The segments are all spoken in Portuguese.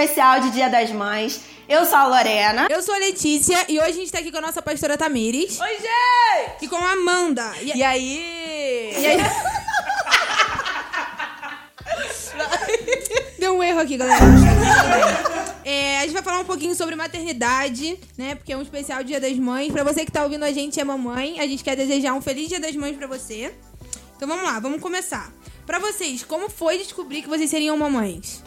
especial de Dia das Mães. Eu sou a Lorena. Eu sou a Letícia e hoje a gente tá aqui com a nossa pastora Tamires. Oi, gente! E com a Amanda. E, E aí? e aí... Deu um erro aqui, galera. É, a gente vai falar um pouquinho sobre maternidade, né? Porque é um especial Dia das Mães. Pra você que tá ouvindo a gente é mamãe, a gente quer desejar um feliz Dia das Mães pra você. Então vamos lá, vamos começar. Pra vocês, como foi descobrir que vocês seriam mamães?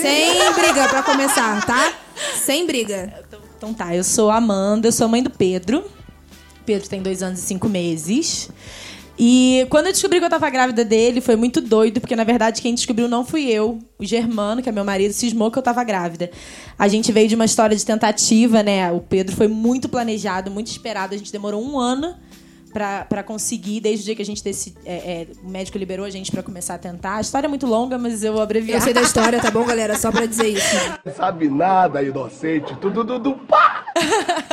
Sem briga pra começar, tá? Sem briga. Então tá, eu sou a Amanda, eu sou a mãe do Pedro. Pedro tem dois anos e cinco meses. E quando eu descobri que eu tava grávida dele, foi muito doido, porque na verdade quem descobriu não fui eu. O Germano, que é meu marido, cismou que eu tava grávida. A gente veio de uma história de tentativa, né? O Pedro foi muito planejado, muito esperado. A gente demorou um ano pra, pra conseguir, desde o dia que a gente decidi, é, é, o médico liberou a gente pra começar a tentar. A história é muito longa, mas eu vou abreviar. Eu sei da história, tá bom, galera? Só pra dizer isso. sabe nada, inocente. Tudo, tudo, pá!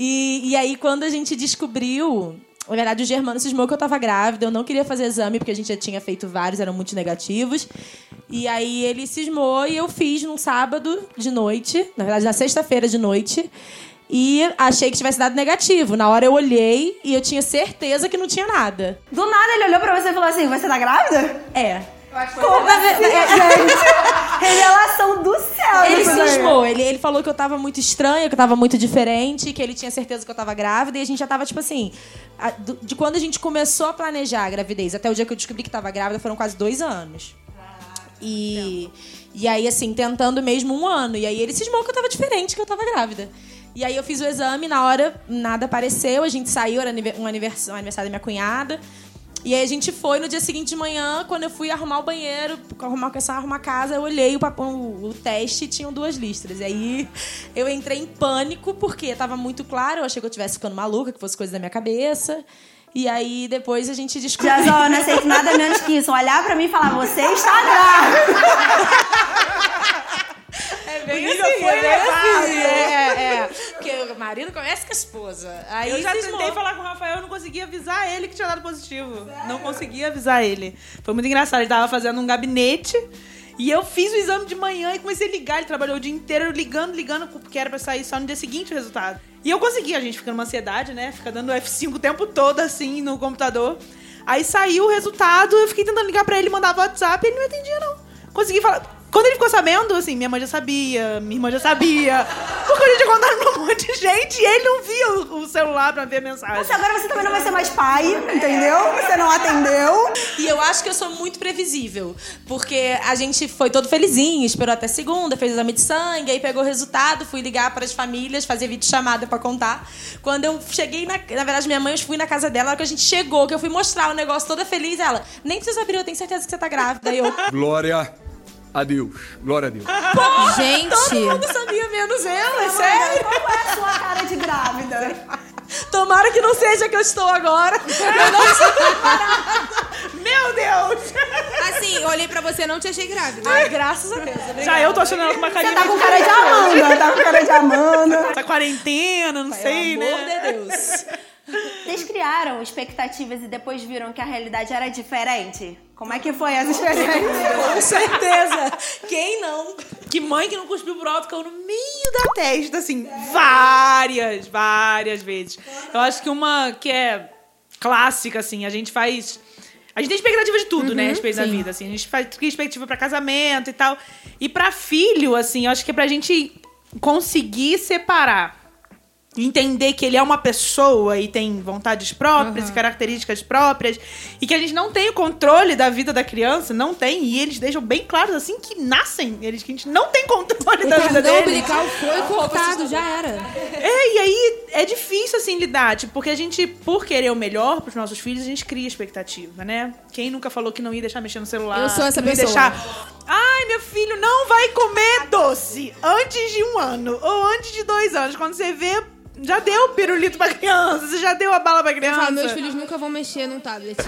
E, e aí, quando a gente descobriu. Na verdade, o Germano cismou que eu tava grávida. Eu não queria fazer exame, porque a gente já tinha feito vários, eram muito negativos. E aí ele cismou e eu fiz num sábado de noite. Na verdade, na sexta-feira de noite. E achei que tivesse dado negativo. Na hora eu olhei e eu tinha certeza que não tinha nada. Do nada ele olhou pra você e falou assim: Você tá grávida? É. Como assim, gente? Revelação do céu, Ele cismou, ele, ele falou que eu tava muito estranha, que eu tava muito diferente, que ele tinha certeza que eu tava grávida, e a gente já tava, tipo assim, a- do- de quando a gente começou a planejar a gravidez até o dia que eu descobri que tava grávida foram quase dois anos. E, e aí, assim, tentando mesmo um ano. E aí ele cismou que eu tava diferente, que eu tava grávida. E aí eu fiz o exame, na hora nada apareceu, a gente saiu, era um aniversário, um aniversário da minha cunhada. E aí a gente foi no dia seguinte de manhã, quando eu fui arrumar o banheiro, arrumar questão arrumar a casa, eu olhei o, papel, o, o teste e tinham duas listras. E aí eu entrei em pânico, porque tava muito claro, eu achei que eu estivesse ficando maluca, que fosse coisa da minha cabeça. E aí depois a gente descobriu. Eu não aceito nada menos que isso. Olhar pra mim e falar: Você está grávida. É bem nível assim, foi é bem elevado. assim, é, é. Porque o marido conhece com a esposa. Aí Eu já tentei falar com o Rafael, eu não conseguia avisar ele que tinha dado positivo. Não conseguia avisar ele. Foi muito engraçado. Ele tava fazendo um gabinete e eu fiz o exame de manhã e comecei a ligar. Ele trabalhou o dia inteiro ligando, ligando, porque era pra sair só no dia seguinte o resultado. E eu consegui, a gente fica numa ansiedade, né? Fica dando F5 o tempo todo assim no computador. Aí saiu o resultado, eu fiquei tentando ligar pra ele, mandava WhatsApp e ele não atendia, não. Consegui falar. Quando ele ficou sabendo, assim, minha mãe já sabia, minha irmã já sabia. Porque eu já tinha contado pra um monte de gente e ele não via o, o celular pra ver a mensagem. Você agora você também não vai ser mais pai, entendeu? Você não atendeu. E eu acho que eu sou muito previsível. Porque a gente foi todo felizinho, esperou até segunda, fez exame de sangue, aí pegou o resultado, fui ligar para as famílias, fazer vídeo chamada para contar. Quando eu cheguei na. Na verdade, minha mãe, eu fui na casa dela, na hora que a gente chegou, que eu fui mostrar o negócio toda feliz, ela, nem precisa abrir, eu tenho certeza que você tá grávida. Aí eu, Glória a Deus. Glória a Deus. Gente, todo mundo sabia, menos eu, é sério. Qual é a sua cara de grávida? Tomara que não seja que eu estou agora. Eu não sei. Meu Deus! assim, eu olhei pra você e não te achei grávida. Ai, graças a Deus. obrigada. Já eu tô achando ela com uma carinha Você tá com cara de Amanda, tá com cara de Amanda. Essa quarentena, não sei, Pelo amor né? de Deus. Vocês criaram expectativas e depois viram que a realidade era diferente? Como é que foi essa experiência? Com certeza. Quem não? Que mãe que não cuspiu pro alto caiu no meio da testa, assim, várias, várias vezes. Eu acho que uma que é clássica, assim, a gente faz. A gente tem expectativa de tudo, né, a respeito da vida, assim. A gente faz tem expectativa pra casamento e tal. E pra filho, assim, eu acho que é pra gente conseguir separar. Entender que ele é uma pessoa e tem vontades próprias e características próprias. E que a gente não tem o controle da vida da criança, não tem. E eles deixam bem claro, assim, que nascem. Eles que a gente não tem controle O da vida deles. umbilical foi cortado, já era. É, e aí é difícil, assim, lidar, tipo, porque a gente, por querer o melhor pros nossos filhos, a gente cria expectativa, né? Quem nunca falou que não ia deixar mexer no celular? Eu sou essa pessoa. deixar... Ai, meu filho não vai comer doce antes de um ano ou antes de dois anos. Quando você vê, já deu o pirulito pra criança, você já deu a bala pra criança. falo, meus filhos nunca vão mexer num tablet.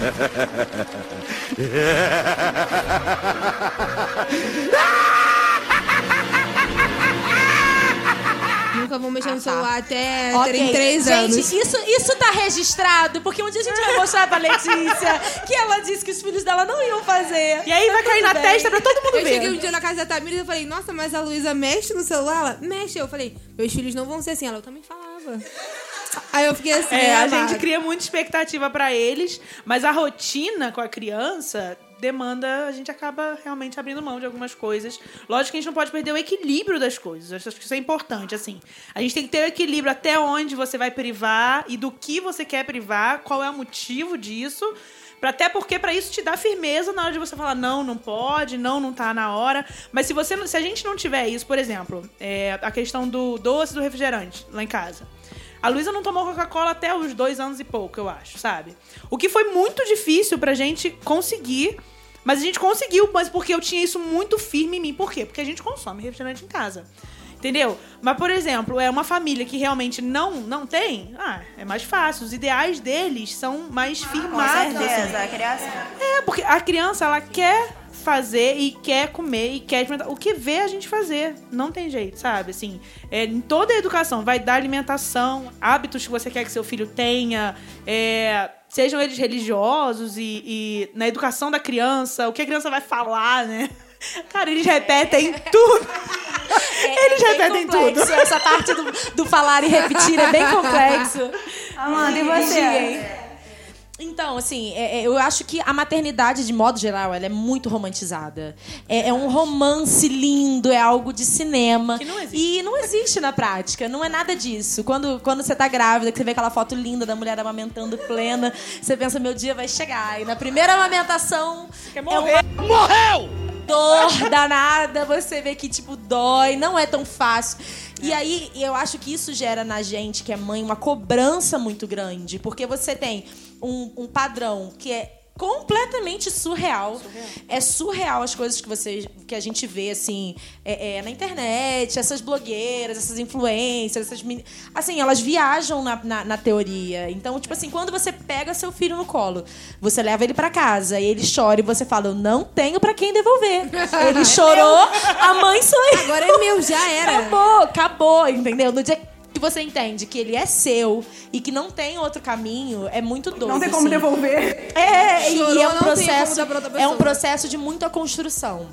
nunca vão mexer Ah, no tá. celular até Ok. terem três Gente, anos. Isso, isso tá registrado, porque um dia a gente vai mostrar pra Letícia que ela disse que os filhos dela não iam fazer. E aí vai cair na bem. testa pra todo mundo Eu cheguei um ver. dia na casa da Tamires e eu falei, nossa, mas a Luísa mexe no celular? Ela, mexe. Eu falei, meus filhos não vão ser assim. Ela, eu também Aí eu fiquei assim, É, a gente cria muita expectativa pra eles, mas a rotina com a criança demanda, a gente acaba realmente abrindo mão de algumas coisas. Lógico que a gente não pode perder o equilíbrio das coisas. Acho que isso é importante, assim. A gente tem que ter o equilíbrio até onde você vai privar e do que você quer privar, qual é o motivo disso. Pra- Até porque pra isso te dá firmeza na hora de você falar não, não pode, não, não tá na hora. Mas se você, se a gente não tiver isso, por exemplo, é, a questão do doce do refrigerante lá em casa. A Luísa não tomou Coca-Cola até os dois anos e pouco, eu acho, sabe? O que foi muito difícil pra gente conseguir. Mas a gente conseguiu, mas porque eu tinha isso muito firme em mim. Por quê? Porque a gente consome refrigerante em casa. Entendeu? Mas, por exemplo, é uma família que realmente não, não tem, ah, é mais fácil. Os ideais deles são mais Com firmados. assim. certeza, a criança. É, porque a criança, ela quer fazer e quer comer e quer experimentar. O que vê a gente fazer. Não tem jeito, sabe? Assim, é, em toda a educação, vai dar alimentação, hábitos que você quer que seu filho tenha, é, sejam eles religiosos e, e na educação da criança, o que a criança vai falar, né? Cara, eles repetem tudo. Eles É repetem complexo. tudo. Essa parte do, do falar e repetir é bem complexo. Amanda, e você? Então, assim, é- é, eu acho que a maternidade, de modo geral, ela é muito romantizada. É, é um romance lindo, é algo de cinema. Que não existe. E não existe na prática, não é nada disso. Quando, quando você tá grávida, que você vê aquela foto linda da mulher amamentando plena, você pensa, meu dia vai chegar. E na primeira amamentação. Quer é morrer. uma dor danada, você vê que, tipo, dói, não é tão fácil. E aí, eu acho que isso gera na gente, que é mãe, uma cobrança muito grande. Porque você tem um, um padrão que é completamente surreal. É surreal as coisas que você que a gente vê assim é, é, na internet, essas blogueiras, essas influencers, essas meni- assim elas viajam na, na, na teoria. Então tipo assim quando você pega seu filho no colo, você leva ele pra casa e ele chora e você fala eu não tenho pra quem devolver. Ele chorou, a mãe sou eu. Agora é meu, já era. Acabou, acabou, entendeu? No dia você entende que ele é seu e que não tem outro caminho, é muito doido. Não tem como assim. devolver. É, e Chorou, é um processo, é um processo de muita construção.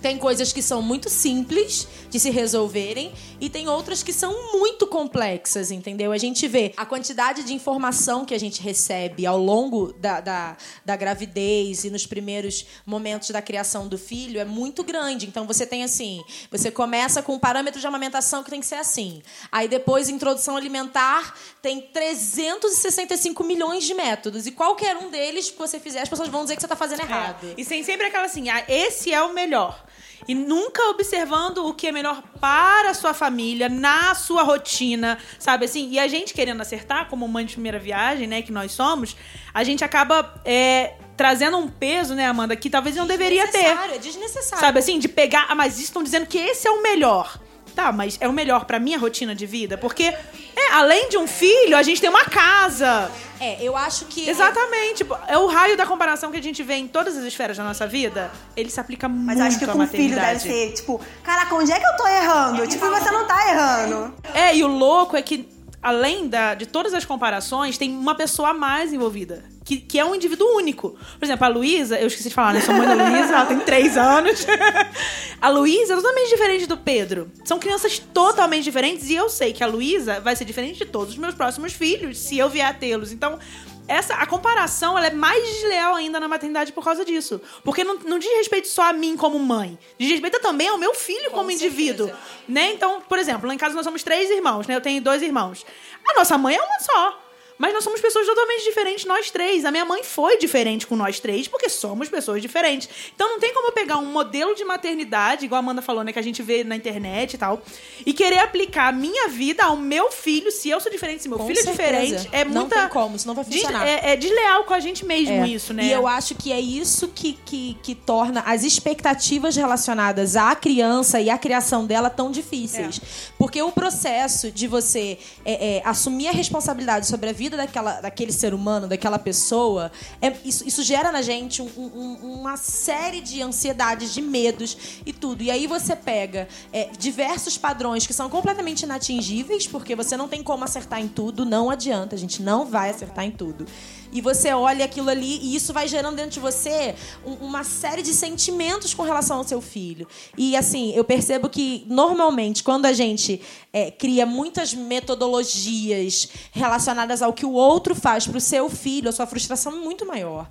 Tem coisas que são muito simples de se resolverem e tem outras que são muito complexas, entendeu? A gente vê a quantidade de informação que a gente recebe ao longo da, da, da gravidez e nos primeiros momentos da criação do filho é muito grande. Então você tem assim, você começa com um parâmetro de amamentação que tem que ser assim. Aí depois, introdução alimentar, tem 365 milhões de métodos. E qualquer um deles que você fizer, as pessoas vão dizer que você está fazendo errado. É. E tem sempre aquela assim, ah, esse é o melhor. E nunca observando o que é melhor para a sua família, na sua rotina, sabe assim? E a gente querendo acertar, como mãe de primeira viagem, né, que nós somos, a gente acaba é, trazendo um peso, né, Amanda, que talvez não deveria ter. Desnecessário, É desnecessário. Sabe assim, de pegar, ah, mas estão dizendo que esse é o melhor. Tá, mas é o melhor pra minha rotina de vida? Porque, é, além de um filho, a gente tem uma casa. É, eu acho que. Exatamente. Tipo, É o raio da comparação que a gente vê em todas as esferas da nossa vida. Ele se aplica Mas muito acho que com o filho deve ser, tipo, caraca, onde é que eu tô errando? Tipo, e você não tá errando. É, e o louco é que, além da, de todas as comparações, tem uma pessoa a mais envolvida. Que, que é um indivíduo único. Por exemplo, a Luísa, eu esqueci de falar, né? Sou mãe da Luísa, ela tem três anos. a Luísa é totalmente diferente do Pedro. São crianças totalmente diferentes e eu sei que a Luísa vai ser diferente de todos os meus próximos filhos, se eu vier a tê-los. Então, essa, a comparação ela é mais desleal ainda na maternidade por causa disso. Porque não, não diz respeito só a mim como mãe. Diz respeito também ao meu filho como indivíduo. Né? Então, por exemplo, lá em casa nós somos três irmãos, né? Eu tenho dois irmãos. A nossa mãe é uma só. Mas nós somos pessoas totalmente diferentes, nós três. A minha mãe foi diferente com nós três, porque somos pessoas diferentes. Então não tem como eu pegar um modelo de maternidade, igual a Amanda falou, né? Que a gente vê na internet e tal, e querer aplicar a minha vida ao meu filho, se eu sou diferente, se meu Com filho é certeza. diferente. É Não muita. tem como, isso não vai Des- funcionar. É, é desleal com a gente mesmo É. isso, né? E eu acho que é isso que, que, que torna as expectativas relacionadas à criança e à criação dela tão difíceis. Porque o processo de você é, é, assumir a responsabilidade sobre a vida vida daquela, daquele ser humano, daquela pessoa, é, isso, isso gera na gente um- um- uma série de ansiedades, de medos e tudo. E aí você pega é, diversos padrões que são completamente inatingíveis, porque você não tem como acertar em tudo, não adianta, a gente não vai acertar em tudo. E você olha aquilo ali e isso vai gerando dentro de você um- uma série de sentimentos com relação ao seu filho. E assim, eu percebo que normalmente quando a gente é, cria muitas metodologias relacionadas ao que o outro faz para o seu filho, a sua frustração é muito maior.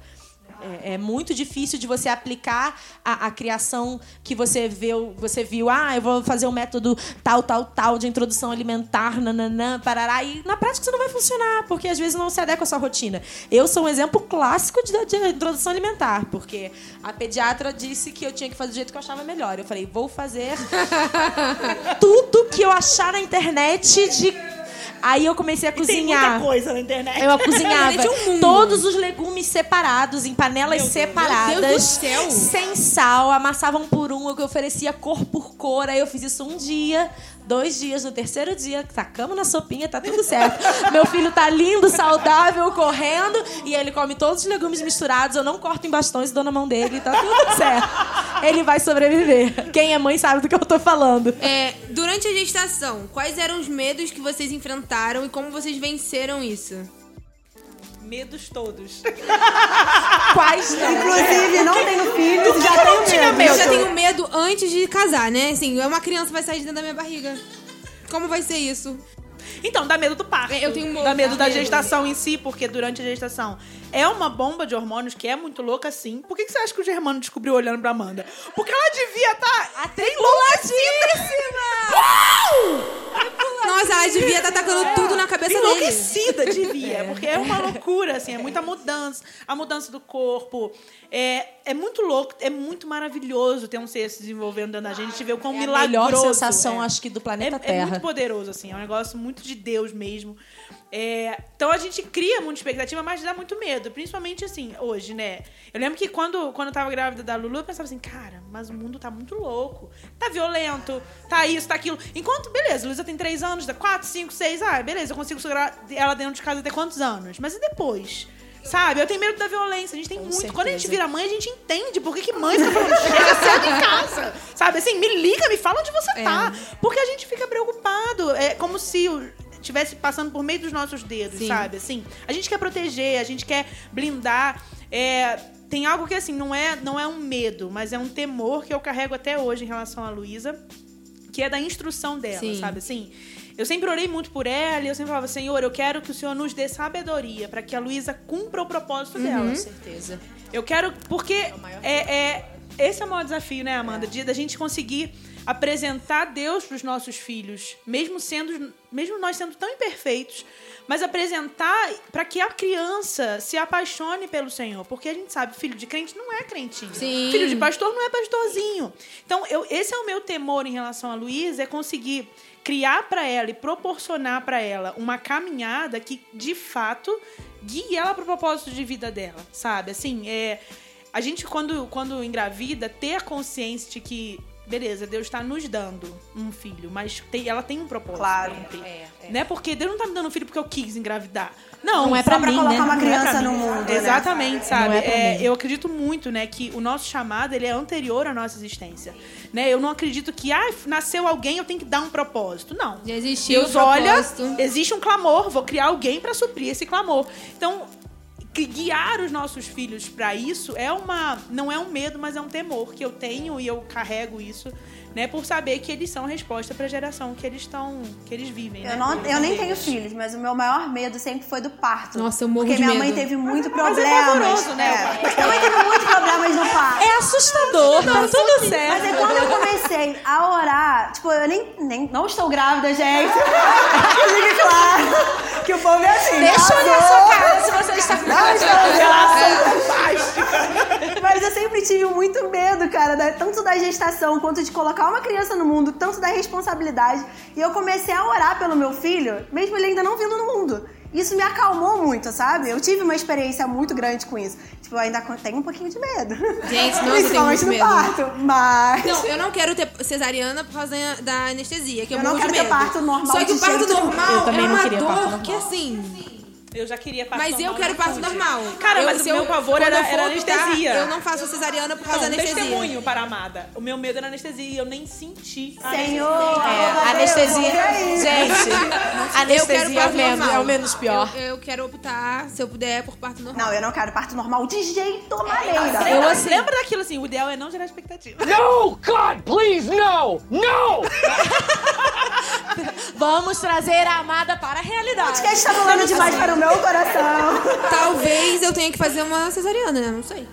É, é muito difícil de você aplicar a, a criação que você viu, você viu, ah, eu vou fazer um método tal, tal, tal de introdução alimentar, nananã, parará. E na prática isso não vai funcionar, porque às vezes não se adequa à sua rotina. Eu sou um exemplo clássico de, de introdução alimentar, porque a pediatra disse que eu tinha que fazer do jeito que eu achava melhor. Eu falei, vou fazer tudo que eu achar na internet de. Aí eu comecei a Tem cozinhar. muita coisa na internet. Eu cozinhava é um todos os legumes separados, em panelas separadas. Meu Deus do céu. Sem sal, amassavam por um, eu que oferecia cor por cor. Aí eu fiz isso um dia, dois dias, no terceiro dia, tacamos na sopinha, tá tudo certo. Meu filho tá lindo, saudável, correndo, e ele come todos os legumes misturados. Eu não corto em bastões e dou na mão dele, tá tudo certo. Ele vai sobreviver. Quem é mãe sabe do que eu tô falando. É, durante a gestação, quais eram os medos que vocês enfrentaram e como vocês venceram isso? Medos todos. Quais não? Inclusive, não tenho filhos e já não tenho tinha medo. medo? Eu já tenho medo antes de casar, né? Assim, uma criança vai sair de dentro da minha barriga. Como vai ser isso? Então, dá medo do parto. Eu tenho um Dá medo da medo. gestação em si, porque durante a gestação é uma bomba de hormônios que é muito louca, sim. Por que, que você acha que o Germano descobriu olhando pra Amanda? Porque ela devia estar tá Nossa, ela devia estar tacando tudo na cabeça dele. enlouquecida, devia. Porque é uma loucura, assim. É muita mudança. A mudança do corpo. É, é muito louco, é muito maravilhoso ter um ser se desenvolvendo dentro da gente. A gente vê o quão É a milagroso. melhor sensação, é. acho que, do É, planeta é Terra. muito poderoso, assim. É um negócio muito de Deus mesmo. É, então a gente cria muita expectativa, mas dá muito medo. Principalmente assim, hoje, né? Eu lembro que quando, quando eu tava grávida da Lulu, eu pensava assim, cara, mas o mundo tá muito louco. Tá violento, tá isso, tá aquilo. Enquanto, beleza, Luísa tem três anos, dá quatro, cinco, seis, ah, beleza, eu consigo segurar ela dentro de casa até quantos anos? Mas e depois? Sabe? Eu tenho medo da violência. A gente tem muito. Quando a gente certeza. vira mãe, a gente entende por que, que mãe fica falando, chega em casa. Sabe? Assim, me liga, me fala onde você tá. Porque a gente fica preocupado. É como se estivesse passando por meio dos nossos dedos, Sim. sabe? Assim, a gente quer proteger, a gente quer blindar. É, tem algo que, assim, não é, não é um medo, mas é um temor que eu carrego até hoje em relação à Luísa, que é da instrução dela, Sim. sabe? Assim, eu sempre orei muito por ela e eu sempre falava, Senhor, eu quero que o Senhor nos dê sabedoria para que a Luísa cumpra o propósito dela. Com certeza. Eu quero. Porque é, é- esse é o maior desafio, né, Amanda? De da gente conseguir apresentar Deus para os nossos filhos, mesmo sendo, mesmo nós sendo tão imperfeitos, mas apresentar para que a criança se apaixone pelo Senhor, porque a gente sabe, filho de crente não é crentinho. Sim. Filho de pastor não é pastorzinho. Então, eu, esse é o meu temor em relação a Luísa, é conseguir criar para ela e proporcionar para ela uma caminhada que, de fato, guie ela pro propósito de vida dela, sabe? Assim, é a gente quando quando engravida ter a consciência de que beleza, Deus está nos dando um filho, mas tem- ela tem um propósito. Claro. cumprir. É, é. Não é porque Deus não tá me dando um filho porque eu quis engravidar. Não, Não é pra mim, colocar né? uma não é criança mim. no mundo, né? Exatamente, sabe? Não é É, eu acredito muito, né, que o nosso chamado ele é anterior à nossa existência. Né? Eu não acredito que ah, nasceu alguém, eu tenho que dar um propósito. Não. Já existiu Deus o olha, existe um clamor, vou criar alguém para suprir esse clamor. Então, que guiar os nossos filhos para isso é uma não é um medo, mas é um temor que eu tenho e eu carrego isso, né, por saber que eles são a resposta para a geração que eles estão, que eles vivem, né? Eu, não, eu nem tenho filhos, mas o meu maior medo sempre foi do parto. Nossa, eu morro Porque de minha medo. mãe teve muito Mas é problemas. pavoroso, né, o É. Minha mãe teve muitos problemas no parto. É assustador, tá tudo certo. Mas aí quando eu comecei a orar, tipo, eu nem, nem não estou grávida, gente. Que Fique claro que o povo é assim. Deixa eu olhar "Casou, sua cara se você está com Não estou grávida. Fantástica. Mas eu sempre tive muito medo, cara, tanto da gestação quanto de colocar uma criança no mundo, tanto da responsabilidade. E eu comecei a orar pelo meu filho, mesmo ele ainda não vindo no mundo. Isso me acalmou muito, sabe? Eu tive uma experiência muito grande com isso. Tipo, eu ainda tenho um pouquinho de medo. Gente, nossa, eu tenho muito no medo. parto. Mas. Não, eu não quero ter cesariana por causa da- anestesia, que eu, Eu não morro de quero ter parto normal Só que de o parto normal Eu também é não uma queria parto dor normal. que assim... Eu já queria parto Mas eu quero parto pude. normal. Cara, Eu- mas se o meu eu- pavor era, era anestesia. Eu não faço cesariana por causa Não, da anestesia. testemunho para a amada. O meu medo era anestesia, eu nem senti. Senhor! É, anestesia. Gente, Eu anestesia quero é menos, é o menos pior. Eu, eu quero optar, se eu puder, por parto normal. Não, eu não quero parto normal de jeito maneira. Eu, Eu assim- Lembra daquilo assim, o ideal é não gerar expectativa. No, God, please, no! No! Vamos trazer a amada para a realidade. Que está rolando demais para o meu coração. Talvez eu tenha que fazer uma cesariana, né? Não sei.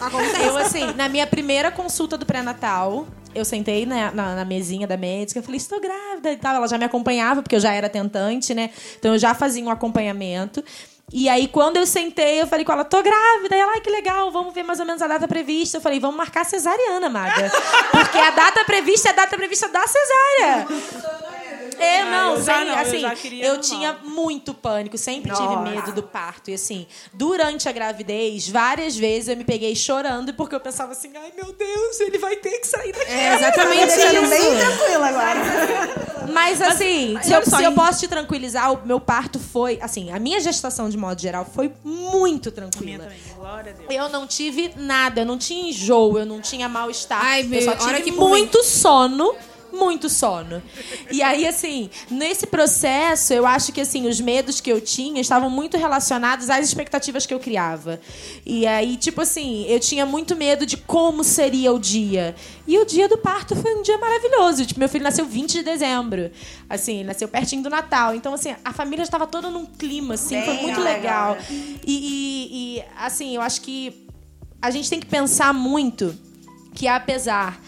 Acontece. Eu, assim, na minha primeira consulta do pré-natal, eu sentei na, na, na mesinha da médica, eu falei, estou grávida e tal. Ela já me acompanhava, porque eu já era tentante, né? Então eu já fazia um acompanhamento. E aí, quando eu sentei, eu falei com ela, tô grávida. E ela, ai, que legal, vamos ver mais ou menos a data prevista. Eu falei, vamos marcar cesariana, amada. Porque a data prevista é a data prevista da cesárea. É, não, eu já sem- não, eu assim, já queria eu tinha muito pânico, sempre tive Nossa. medo do parto. E assim, durante a gravidez, várias vezes eu me peguei chorando porque eu pensava assim, ai meu Deus, ele vai ter que sair daqui. É exatamente bem isso. tranquila agora. Mas assim, se, olha eu, só, se eu posso te tranquilizar, o meu parto foi, assim, a minha gestação de modo geral foi muito tranquila. glória a Deus. Eu não tive nada, eu não tinha enjoo, eu não tinha mal-estar. Eu só tive muito sono. Muito sono. E aí, assim, nesse processo, eu acho que, assim, os medos que eu tinha estavam muito relacionados às expectativas que eu criava. E aí, tipo assim, eu tinha muito medo de como seria o dia. E o dia do parto foi um dia maravilhoso. Tipo, meu filho nasceu 20 de dezembro. Assim, nasceu pertinho do Natal. Então, assim, a família estava toda num clima, assim, foi muito legal. legal. E, e- e, assim, eu acho que a gente tem que pensar muito que apesar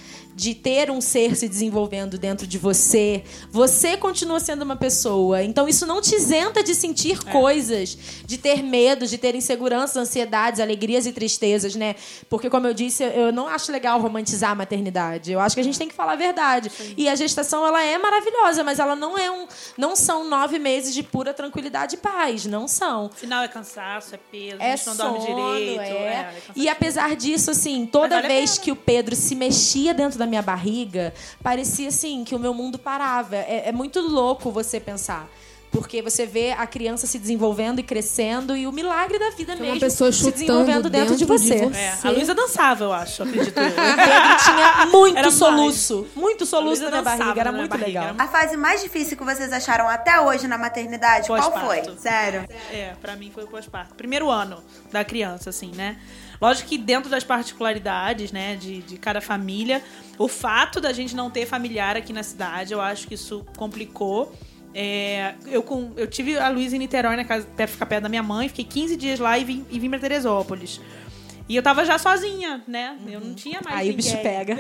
de ter um ser se desenvolvendo dentro de você, você continua sendo uma pessoa. Então isso não te isenta de sentir coisas, de ter medos, de ter inseguranças, ansiedades, alegrias e tristezas, né? Porque como eu disse, eu não acho legal romantizar a maternidade. Eu acho que a gente tem que falar a verdade. E a gestação ela é maravilhosa, mas ela não é um, não são nove meses de pura tranquilidade e paz, não são Final é cansaço, é peso, a é gente não dorme sono, direito. é. é, é e apesar disso, assim, toda vale a vez que o Pedro se mexia dentro da minha barriga, parecia assim que o meu mundo parava. É, é muito louco você pensar. Porque você vê a criança se desenvolvendo e crescendo e o milagre da vida Tem mesmo uma pessoa se desenvolvendo dentro, de dentro de você. você. É, a Luísa dançava, eu acho, acredito eu. O Pedro tinha muito Era mais. soluço. Muito A soluço na minha barriga. Era muito barriga, legal. era A fase mais difícil que vocês acharam até hoje na maternidade, qual foi? Sério. É, pra mim foi o pós-parto. Primeiro ano da criança, assim, né? Lógico que dentro das particularidades, né, de, de cada família, o fato da gente não ter familiar aqui na cidade, eu acho que isso complicou. É, eu, com, eu tive a Luísa em Niterói, na casa, até ficar perto da minha mãe, fiquei 15 dias lá e vim, e vim pra Teresópolis. E eu tava já sozinha, né? Eu não tinha mais Aí o ninguém. bicho pega.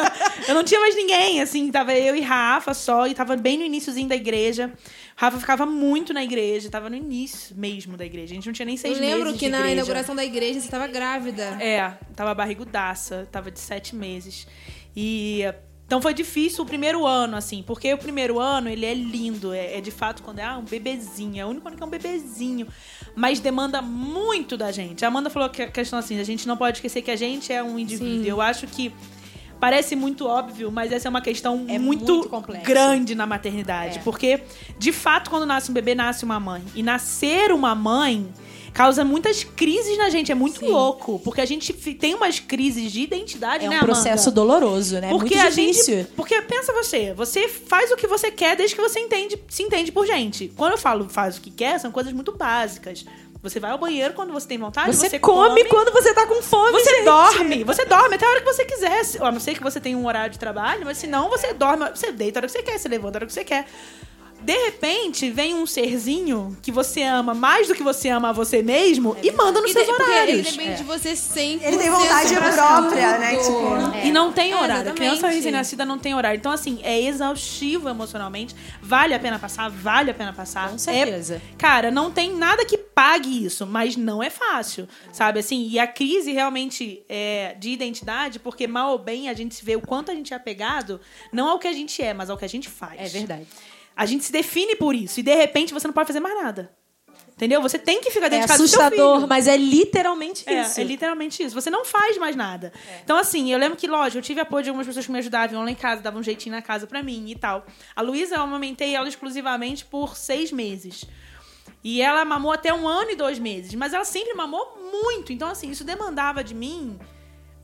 eu não tinha mais ninguém, assim, tava eu e Rafa só, e tava bem no iníciozinho da igreja. Rafa ficava muito na igreja, tava no início mesmo da igreja. A gente não tinha nem Eu seis lembro meses que na inauguração da igreja você tava grávida. É, tava barrigudaça, tava de sete meses. E então foi difícil o primeiro ano, assim, porque o primeiro ano ele é lindo, é, é de fato quando é ah, um bebezinho, é o único ano que é um bebezinho, mas demanda muito da gente. A Amanda falou que a questão assim, a gente não pode esquecer que a gente é um indivíduo. Sim. Eu acho que parece muito óbvio, mas essa é uma questão É muito, muito grande na maternidade, É. porque de fato quando nasce um bebê nasce uma mãe e nascer uma mãe causa muitas crises na gente, é muito Sim. louco, porque a gente tem umas crises de identidade, É né, um processo Amanda? doloroso, né? Porque muito a difícil. gente, porque pensa você, você faz o que você quer desde que você entende, se entende por gente. Quando eu falo faz o que quer, são coisas muito básicas. Você vai ao banheiro quando você tem vontade, Você, você, come, quando você tá com fome, você gente. dorme, você dorme até a hora que você quiser. Se- A não ser que você tenha um horário de trabalho, mas se não, você dorme, você deita a hora que você quer, você levanta a hora que você quer. De repente, vem um serzinho que você ama mais do que você ama a você mesmo e manda nos E seus de- porque ele horários. depende de você 100%. Ele tem vontade própria, né? tudo. Tipo, E não tem É, horário. A exatamente. criança recém-nascida não tem horário. Então, assim, é exaustivo emocionalmente. Vale a pena passar? Vale a pena passar. Com certeza. É- cara, não tem nada que pague isso, mas não é fácil, sabe? Assim, e a crise realmente é de identidade, porque mal ou bem a gente vê o quanto a gente é apegado, não ao que a gente é, mas ao que a gente faz. É verdade. A gente se define por isso. E de repente você não pode fazer mais nada. Entendeu? Você tem que ficar É dentro de casa seu assustador, filho. mas é literalmente É, isso. é literalmente isso. Você não faz mais nada. Então, assim, eu lembro que, lógico, eu tive apoio de algumas pessoas que me ajudavam, iam lá em casa, davam um jeitinho na casa pra mim e tal. A Luísa, eu amamentei ela exclusivamente por seis meses. E ela mamou até um ano e dois meses, mas ela sempre mamou muito. Então, assim, isso demandava de mim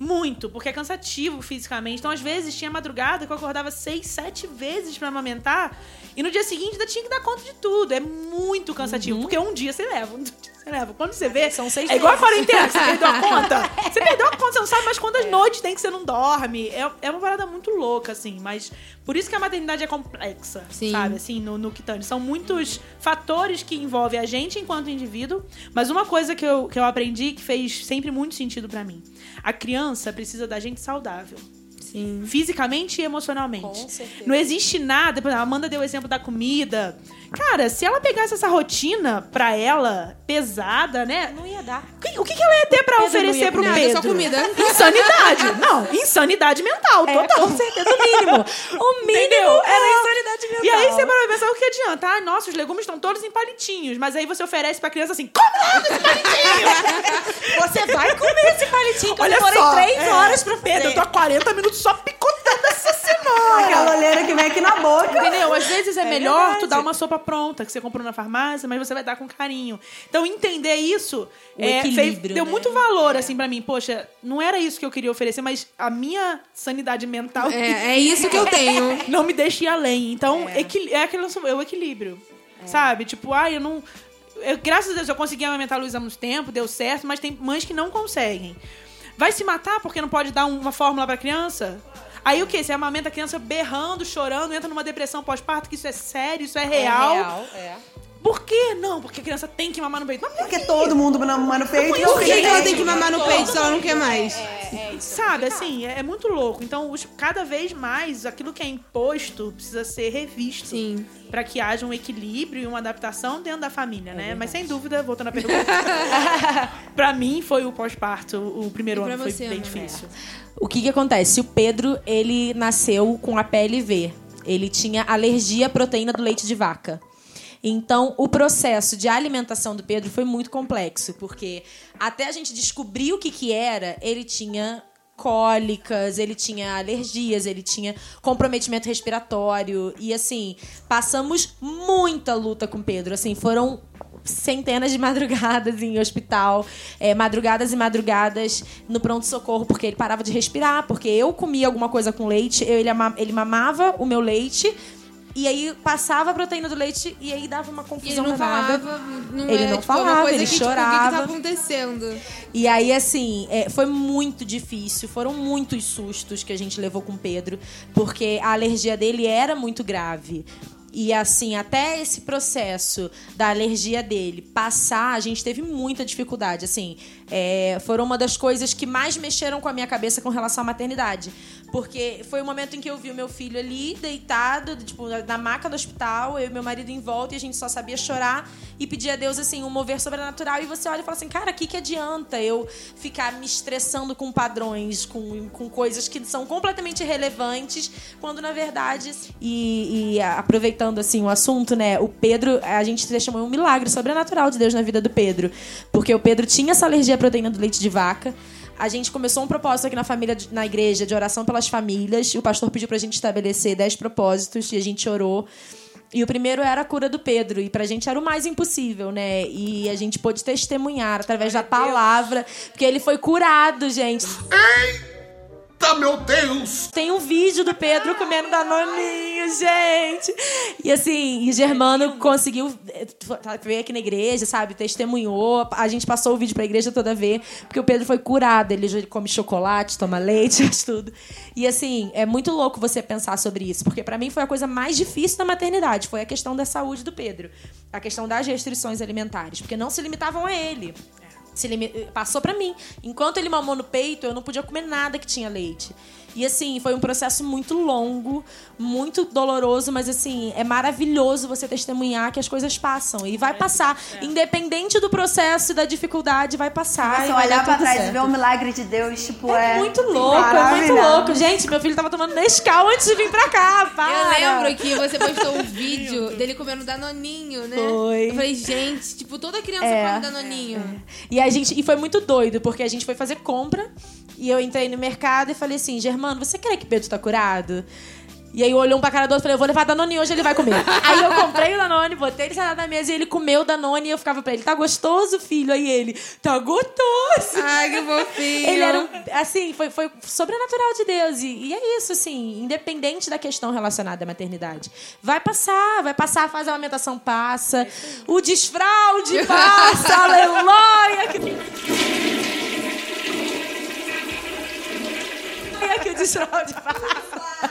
muito, porque é cansativo fisicamente. Então, às vezes, tinha madrugada que eu acordava seis, sete vezes pra amamentar. E no dia seguinte ainda tinha que dar conta de tudo. É muito cansativo. Porque um dia você leva, um dia você leva. Quando você vê. São seis É igual a quarentena, você perdeu a conta. Você perdeu a conta, você não sabe mais quantas noites tem que você não dorme. É, é uma parada muito louca, assim. Mas por isso que a maternidade é complexa, Sim. sabe? Assim, no, no que tange. São muitos fatores que envolvem a gente enquanto indivíduo. Mas uma coisa que eu, que eu aprendi que fez sempre muito sentido pra mim. A criança precisa da gente saudável. Sim. Fisicamente e emocionalmente. Com certeza. Não existe nada. por exemplo, A Amanda deu o exemplo da comida. Cara, se ela pegasse essa rotina pra ela, pesada, né? Não ia dar. O que, o que ela ia ter pra Pedro não oferecer ia pro nada, Pedro? só comida. Insanidade. Não, insanidade mental, É, total. com certeza, o mínimo. O mínimo Entendeu? era É. insanidade mental. E aí você para pensar o que adianta? Ah, nossa, os legumes estão todos em palitinhos. Mas aí você oferece pra criança assim, come logo esse palitinho! Você vai comer esse palitinho que eu Olha demorei só. três é. horas pra Pedro, eu fazer. tô há 40 minutos só picotando essa cenoura. Aquela olheira que vem aqui na boca. Entendeu? Às vezes é, É melhor verdade. tu dar uma sopa pronta que você comprou na farmácia, mas você vai dar com carinho. Então, entender isso é, fez- deu né? muito valor, assim, pra mim. Poxa, não era isso que eu queria oferecer, mas a minha sanidade mental É, é isso que eu tenho. não me deixa ir além. Então, equil- é, aquele, é o equilíbrio. Sabe? Tipo, ai, eu não. eu- graças a Deus eu consegui amamentar a Luísa há muito tempo, deu certo, mas tem mães que não conseguem. Vai se matar porque não pode dar um- uma fórmula pra criança? Aí o que? Você amamenta a criança berrando, chorando, entra numa depressão pós-parto, que isso é sério, isso é real. É real, é. Por quê? Não, porque a criança tem que mamar no peito. Mas por Porque quê? todo mundo mama no peito. Por que, que ela tem que mamar no peito se ela não quer mais? Sabe, assim, é, é muito louco. Então, os- cada vez mais, aquilo que é imposto precisa ser revisto. Sim. Pra que haja um equilíbrio e uma adaptação dentro da família, É né? Mas sem dúvida, voltando à pergunta, pra mim foi o pós-parto, o primeiro E pra ano foi você, bem Ana? difícil. O que que acontece? O Pedro, ele nasceu com a PLV. Ele tinha alergia à proteína do leite de vaca. Então, o processo de alimentação do Pedro foi muito complexo, porque até a gente descobrir o que que era, ele tinha cólicas, ele tinha alergias, ele tinha comprometimento respiratório. E assim, passamos muita luta com Pedro, assim, foram centenas de madrugadas em hospital, é, madrugadas e madrugadas no pronto-socorro, porque ele parava de respirar, porque eu comia alguma coisa com leite, eu- ele, ama- ele mamava o meu leite, e aí passava a proteína do leite e aí dava uma E ele confusão não danada. falava, não Ele é, não tipo, falava, ele que, tipo, o que, que chorava. tá acontecendo? E aí, assim, é, foi muito difícil. Foram muitos sustos que a gente levou com o Pedro, porque a alergia dele era muito grave. E assim, até esse processo da alergia dele passar, a gente teve muita dificuldade. Assim, é, foram uma das coisas que mais mexeram com a minha cabeça com relação à maternidade. Porque foi o momento em que eu vi o meu filho ali, deitado, tipo, na, maca do hospital, eu e meu marido em volta, e a gente só sabia chorar e pedir a Deus, assim, um mover sobrenatural. E você olha e fala assim, cara, o que, que adianta eu ficar me estressando com padrões, com, com coisas que são completamente irrelevantes, quando na verdade. E, e aproveitando, assim, o assunto, né? O Pedro, a gente chamou um milagre sobrenatural de Deus na vida do Pedro. Porque o Pedro tinha essa alergia à proteína do leite de vaca. A gente começou um propósito aqui na família, na igreja, de oração pelas famílias. E o pastor pediu pra gente estabelecer 10 propósitos e a gente orou. E o primeiro era a cura do Pedro. E pra gente era o mais impossível, né? E a gente pôde testemunhar através da palavra. Porque ele foi curado, gente. Eita, meu Deus! Tem um vídeo do Pedro comendo danoninho, gente. E assim, e Germano conseguiu eh, veio aqui na igreja, sabe? Testemunhou. A gente passou o vídeo pra igreja toda ver, porque o Pedro foi curado. Ele, come chocolate, toma leite, faz tudo. E assim, é muito louco você pensar sobre isso, porque pra mim foi a coisa mais difícil da maternidade, foi a questão da saúde do Pedro. A questão das restrições alimentares, porque não se limitavam a ele se limi- passou pra mim. Enquanto ele mamou no peito, eu não podia comer nada que tinha leite. E assim, foi um processo muito longo, muito doloroso, mas assim, é maravilhoso você testemunhar que as coisas passam. E vai passar. Independente do processo e da dificuldade, vai passar. Você e vai olhar pra trás certo. e ver o milagre de Deus, tipo, é. É muito louco, é muito louco. Gente, meu filho tava tomando Nescau antes de vir pra cá. Para. Eu lembro que você postou um vídeo dele comendo danoninho, né? Foi. Eu falei, gente, tipo, toda criança É. come danoninho. E a gente e foi muito doido, porque a gente foi fazer compra e eu entrei no mercado e falei assim: Germano, você quer que Pedro tá curado? E aí olhou um pra cara do outro e falei, eu vou levar Danone hoje, ele vai comer. aí eu comprei o Danone, botei ele sentado na mesa e ele comeu o Danone e eu ficava pra ele, tá gostoso, filho? Aí ele, tá gostoso. Ai, que fofinho. Ele era, um, assim, foi, foi sobrenatural de Deus. E, e é isso, assim, independente da questão relacionada à maternidade. Vai passar, vai passar, a amamentação, passa. O desfraude passa, aleluia. Que... O desfraude passa.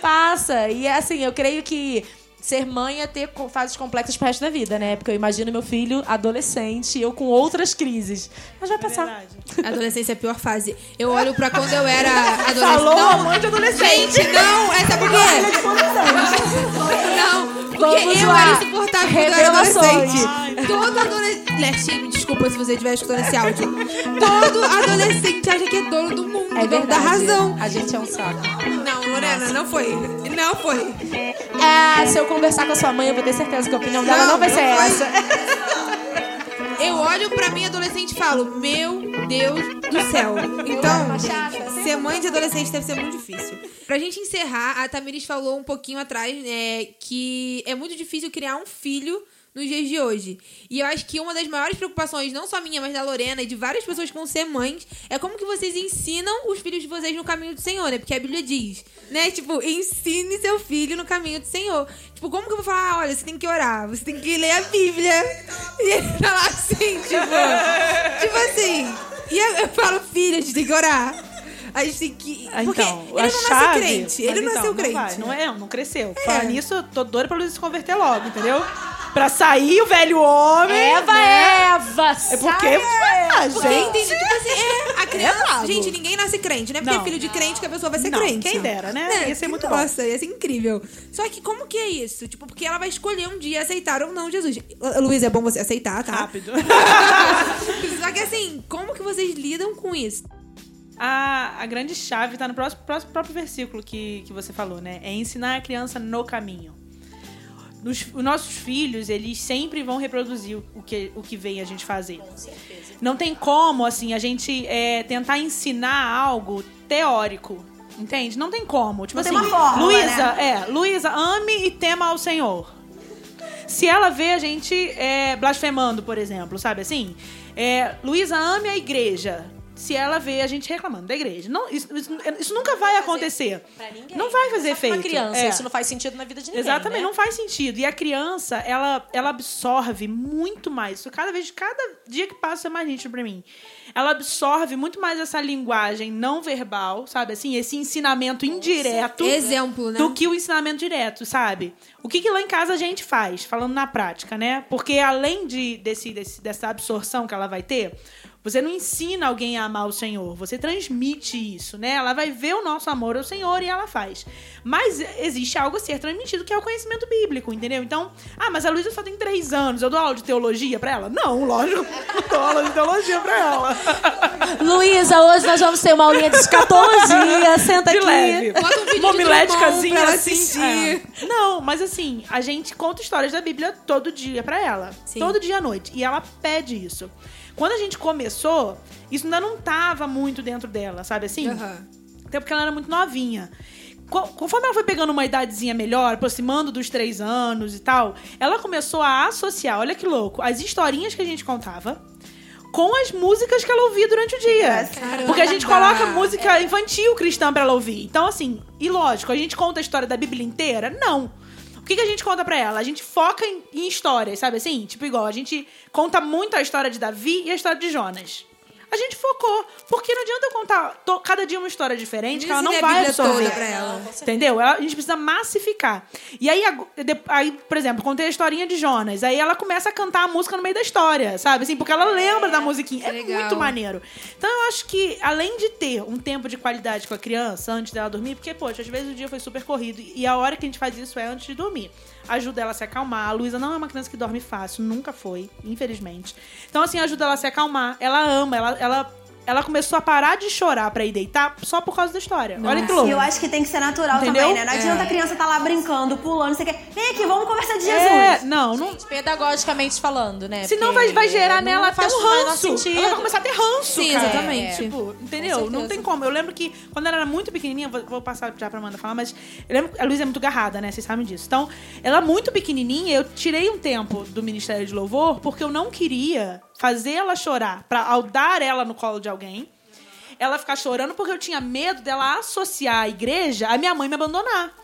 Passa. E assim, eu creio que ser mãe é ter fases complexas pro resto da vida, né? Porque eu imagino meu filho adolescente, eu com outras crises. Mas vai passar. Verdade. A adolescência é a pior fase. Eu olho pra quando eu era adolescente. Falou a não, mãe de adolescente. gente, não, essa por quê? Não, porque Vamos eu lá. era insuportável quando eu era adolescente. Todo adolescente. Leste, me desculpa se você estiver escutando esse áudio. Todo adolescente acha que é dono do mundo, É dono verdade. da razão. A gente é um saco. Não, Lorena, não foi. Não foi. É, se eu conversar com a sua mãe, eu vou ter certeza que a opinião dela não, vai ser foi. essa. Eu olho pra mim adolescente e falo, meu Deus do céu. Então, ser mãe de adolescente deve ser muito difícil. Pra gente encerrar, a Tamiris falou um pouquinho atrás é, que é muito difícil criar um filho nos dias de hoje. E eu acho que uma das maiores preocupações, não só minha, mas da Lorena e de várias pessoas que vão ser mães, é como que vocês ensinam os filhos de vocês no caminho do Senhor, né? Porque a Bíblia diz, né? Tipo, ensine seu filho no caminho do Senhor. Tipo, como que eu vou falar, "Ah, olha, você tem que orar, você tem que ler a Bíblia. E ele tá lá assim, tipo, tipo assim. E eu, eu falo, filho, a gente tem que orar. A gente tem que. Ah, Porque Então, ele a não nasceu chave, crente. Ele mas não então, nasceu crente. Não, vai, não é, não cresceu. Falar nisso, eu tô doida pra Luiz se converter logo, entendeu? Pra sair o velho homem. Eva, né? Eva! É porque. Ah, Porque gente. entendi, tipo assim, é, a criança. brabo. gente, ninguém nasce crente, não é porque Não. é filho de crente que a pessoa vai ser Não, crente. quem dera, né? Ia ser muito bom. Nossa, ia ser incrível. Só que como que é isso? Tipo, porque ela vai escolher um dia aceitar ou não Jesus. Lu- Luiz, é bom você aceitar, tá? Rápido. Só que assim, como que vocês lidam com isso? A, a grande chave tá no próximo, próximo próprio versículo que, que você falou, né? É ensinar a criança no caminho. Nos- os nossos filhos, eles sempre vão reproduzir o que, o que vem a gente fazer. Não tem como, assim, a gente é, tentar ensinar algo teórico. Entende? Não tem como. Tipo Não tem assim, uma fórmula, Luísa, né? é, Luísa, ame e tema ao Senhor. Se ela vê a gente é, blasfemando, por exemplo, sabe assim? É, Luísa, ame a igreja. Se ela vê a gente reclamando da igreja. Não, isso, isso- isso nunca vai acontecer. Pra ninguém. Não vai fazer pra efeito. uma criança, É. isso não faz sentido na vida de ninguém. Exatamente, né? não faz sentido. E a criança, ela, ela absorve muito mais. Isso cada vez, cada dia que passa é mais nítido pra mim. Ela absorve muito mais essa linguagem não verbal, sabe? Assim, esse ensinamento indireto. Exemplo, né? Do que o ensinamento direto, sabe? O que, que lá em casa a gente faz, falando na prática, né? Porque além de, desse, desse- dessa absorção que ela vai ter, você não ensina alguém a amar o Senhor, você transmite isso, né? Ela vai ver o nosso amor ao Senhor e ela faz. Mas existe algo a ser transmitido que é o conhecimento bíblico, entendeu? Então, ah, mas a Luísa só tem três anos, eu dou aula de teologia pra ela? Não, lógico, não dou aula de teologia pra ela. Luísa, hoje nós vamos ter uma aulinha de escatologia. Senta de aqui. leve. Bota um vídeo Uma de homiléticazinha Drummond pra ela assim. é. Não, mas assim, a gente conta histórias da Bíblia todo dia pra ela. Sim. Todo dia à noite. E ela pede isso. Quando a gente começou, isso ainda não tava muito dentro dela, sabe assim? Aham. Até porque ela era muito novinha. Co- Conforme ela foi pegando uma idadezinha melhor, aproximando dos três anos e tal, ela começou a associar, olha que louco, as historinhas que a gente contava com as músicas que ela ouvia durante o dia. Caramba. Porque a gente coloca música infantil cristã pra ela ouvir. Então, assim, e lógico, a gente conta a história da Bíblia inteira? Não. O que, que a gente conta pra ela? A gente foca em, em histórias, sabe assim? Tipo, igual, a gente conta muito a história de Davi e a história de Jonas. A gente focou. Porque não adianta eu contar to- cada dia uma história diferente que ela não vai Bíblia absorver. toda pra ela. Entendeu? Ela- a gente precisa massificar. E aí, aí, por exemplo, contei a historinha de Jonas. Aí ela começa a cantar a música no meio da história, sabe? Assim, porque ela lembra da musiquinha. É Legal. muito maneiro. Então eu acho que, além de ter um tempo de qualidade com a criança antes dela dormir, porque, poxa, às vezes o dia foi super corrido. E a hora que a gente faz isso é antes de dormir. Ajuda ela a se acalmar. A Luísa não é uma criança que dorme fácil, nunca foi, infelizmente. Então, assim, ajuda ela a se acalmar. Ela ama, ela. ela ela começou a parar de chorar pra ir deitar só por causa da história. Olha que louco. E eu acho que tem que ser natural Entendeu? também, né? Não adianta a criança tá lá brincando, pulando, você quer. Vem aqui, vamos conversar de Jesus. É, não, não. Pedagogicamente falando, né? Senão Porque vai, vai gerar nela até um o ranço. Ela vai começar a ter ranço, Sim, cara. exatamente. Tipo, entendeu? Não tem como. Eu lembro que quando ela era muito pequenininha, vou, vou passar já pra Amanda falar, mas eu lembro que a Luísa é muito garrada, né? Vocês sabem disso. Então, ela muito pequenininha, eu tirei um tempo do Ministério de Louvor porque eu não queria fazer ela chorar pra, ao dar ela no colo de alguém. Ela ficar chorando porque eu tinha medo dela associar a igreja a minha mãe me abandonar.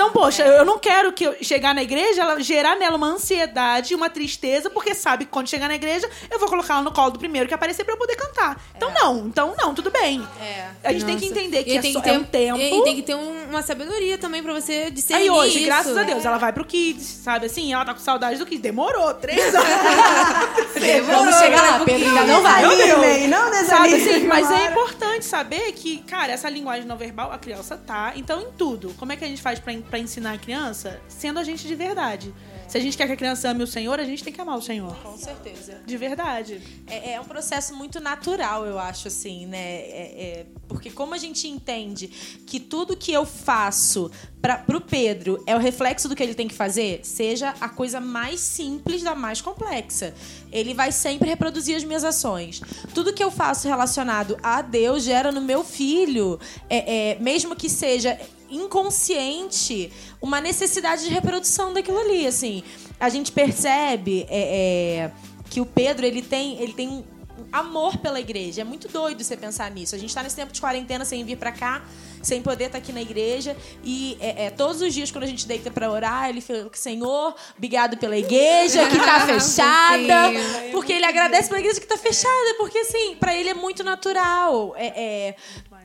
Então, poxa, eu não quero que eu chegar na igreja, ela gerar nela uma ansiedade, uma tristeza, porque sabe que quando chegar na igreja, eu vou colocar ela no colo do primeiro que aparecer pra eu poder cantar. Então, não. Então, não, tudo bem. É. A gente tem que Nossa. entender que é, tem só, que ter é um tempo. E tem que ter um- uma sabedoria também pra você discernir Aí hoje, isso. graças a Deus, ela vai pro Kids, sabe assim? Ela tá com saudade do Kids. Demorou, três anos. Vamos chegar lá, Pedro ainda não vai. Meu Deus. Desanimem, não Sabe desanimem. assim, mas é importante saber que, cara, essa linguagem não verbal, a criança tá. Então, em tudo. Como é que a gente faz pra, pra ensinar a criança? Sendo a gente de verdade. Se a gente quer que a criança ame o Senhor, a gente tem que amar o Senhor. Com certeza. De verdade. É, é um processo muito natural, eu acho, assim, né? É- é- porque como a gente entende que tudo que eu faço para pro Pedro é o reflexo do que ele tem que fazer, seja a coisa mais simples da mais complexa. Ele vai sempre reproduzir as minhas ações. Tudo que eu faço relacionado a Deus gera no meu filho, é, é, mesmo que seja inconsciente, uma necessidade de reprodução daquilo ali, assim. A gente percebe é, é, que o Pedro, ele tem, ele tem um amor pela igreja. É muito doido você pensar nisso. A gente tá nesse tempo de quarentena sem vir pra cá, sem poder estar aqui na igreja. E é, é, todos os dias, quando a gente deita pra orar, ele fala: Senhor, obrigado pela igreja que tá fechada. Porque ele agradece pela igreja que tá fechada. Porque, assim, pra ele é muito natural. É, é,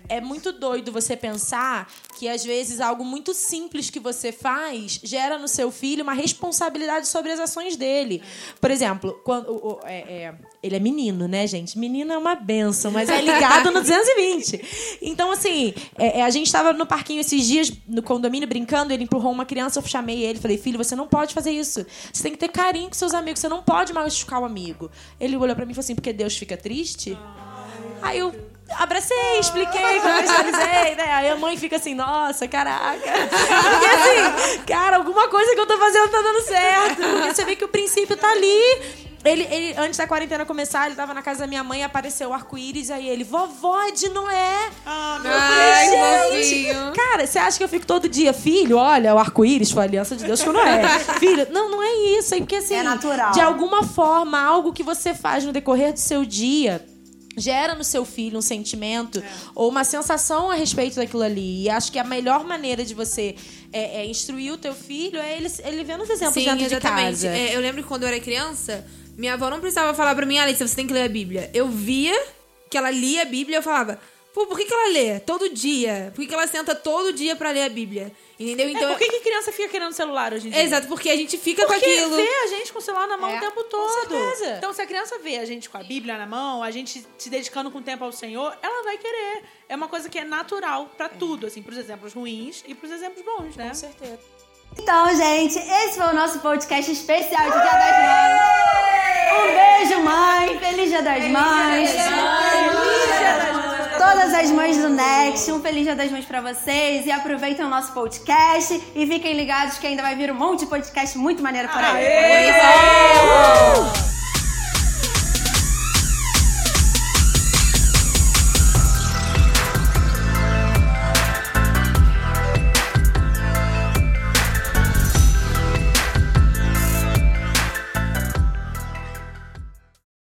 é muito doido você pensar que, às vezes, algo muito simples que você faz gera no seu filho uma responsabilidade sobre as ações dele. Por exemplo, quando. o- o- é- é, ele é menino, né, gente? Menino é uma benção, mas é ligado no 220. Então, assim, é, é, a gente tava no parquinho esses dias, no condomínio, brincando, ele empurrou uma criança, eu chamei ele, falei, filho, você não pode fazer isso. Você tem que ter carinho com seus amigos, você não pode machucar o amigo. Ele olhou pra mim e falou assim, porque Deus fica triste? Aí eu abracei, expliquei, contextualizei, né? Aí a mãe fica assim, nossa, caraca. Porque assim, cara, alguma coisa que eu tô fazendo tá dando certo. Porque você vê que o princípio tá ali. Ele, ele, antes da quarentena começar, ele tava na casa da minha mãe, apareceu o arco-íris, aí ele, vovó é de Noé. Ah, meu fofinho. Cara, você acha que eu fico todo dia, filho, olha, o arco-íris foi a aliança de Deus com Noé. filho, não, não é isso. É porque assim, É natural. de alguma forma, algo que você faz no decorrer do seu dia gera no seu filho um sentimento ou uma sensação a respeito daquilo ali. E acho que a melhor maneira de você é, é, instruir o teu filho é ele, ele vendo os exemplos Sim, dentro exatamente. de casa. É, eu lembro que quando eu era criança, minha avó não precisava falar pra mim, Alice, você tem que ler a Bíblia. Eu via que ela lia a Bíblia e eu falava, pô, por que, que ela lê todo dia? Por que, que ela senta todo dia pra ler a Bíblia? Entendeu? Então. É, por que, que criança fica querendo celular hoje em dia? É, exato, porque a gente fica Porque com aquilo. vê a gente com o celular na mão É, o tempo com todo. certeza. Então, se a criança vê a gente com a Bíblia na mão, a gente se dedicando com tempo ao Senhor, ela vai querer. É uma coisa que é natural pra tudo, assim, pros exemplos ruins e pros exemplos bons, né? Com certeza. Então, gente, esse foi o nosso podcast especial de Dia das Mães. Um beijo, mãe. Feliz Dia das Mães. Feliz Dia das Mães. Todas as mães do Next, um feliz Dia das Mães pra vocês. E aproveitem o nosso podcast. E fiquem ligados que ainda vai vir um monte de podcast muito maneiro por aí. Aê!